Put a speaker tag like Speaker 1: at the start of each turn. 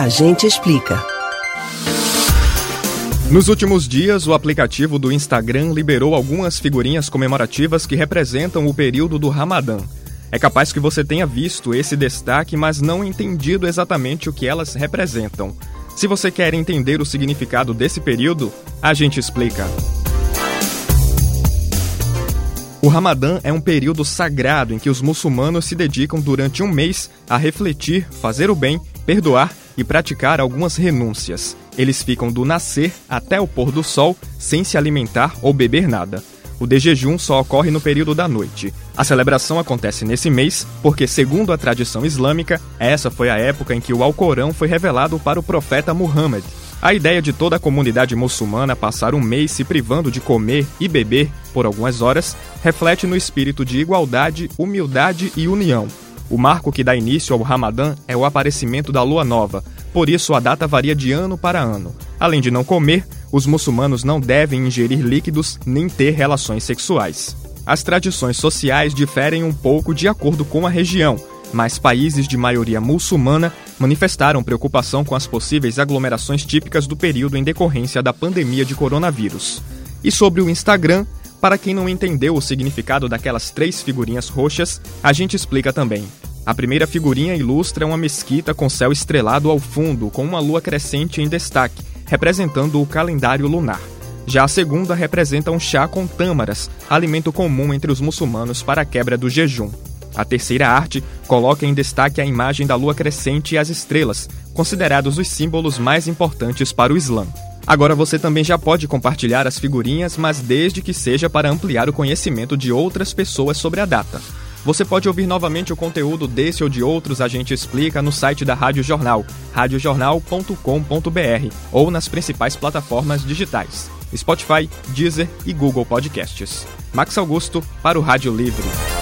Speaker 1: A gente explica.
Speaker 2: Nos últimos dias, o aplicativo do Instagram liberou algumas figurinhas comemorativas que representam o período do Ramadã. É capaz que você tenha visto esse destaque, mas não entendido exatamente o que elas representam. Se você quer entender o significado desse período, a gente explica. O Ramadã é um período sagrado em que os muçulmanos se dedicam durante um mês a refletir, fazer o bem, perdoar e praticar algumas renúncias. Eles ficam do nascer até o pôr do sol sem se alimentar ou beber nada. O de jejum só ocorre no período da noite. A celebração acontece nesse mês porque, segundo a tradição islâmica, essa foi a época em que o Alcorão foi revelado para o profeta Muhammad. A ideia de toda a comunidade muçulmana passar um mês se privando de comer e beber por algumas horas reflete no espírito de igualdade, humildade e união. O marco que dá início ao Ramadã é o aparecimento da lua nova, por isso a data varia de ano para ano. Além de não comer, os muçulmanos não devem ingerir líquidos nem ter relações sexuais. As tradições sociais diferem um pouco de acordo com a região, mas países de maioria muçulmana manifestaram preocupação com as possíveis aglomerações típicas do período em decorrência da pandemia de coronavírus. E sobre o Instagram, para quem não entendeu o significado daquelas três figurinhas roxas, a gente explica também. A primeira figurinha ilustra uma mesquita com céu estrelado ao fundo, com uma lua crescente em destaque, representando o calendário lunar. Já a segunda representa um chá com tâmaras, alimento comum entre os muçulmanos para a quebra do jejum. A terceira arte coloca em destaque a imagem da lua crescente e as estrelas, considerados os símbolos mais importantes para o Islã. Agora você também já pode compartilhar as figurinhas, mas desde que seja para ampliar o conhecimento de outras pessoas sobre a data. Você pode ouvir novamente o conteúdo desse ou de outros A Gente Explica no site da Rádio Jornal, radiojornal.com.br ou nas principais plataformas digitais, Spotify, Deezer e Google Podcasts. Max Augusto para o Rádio Livre.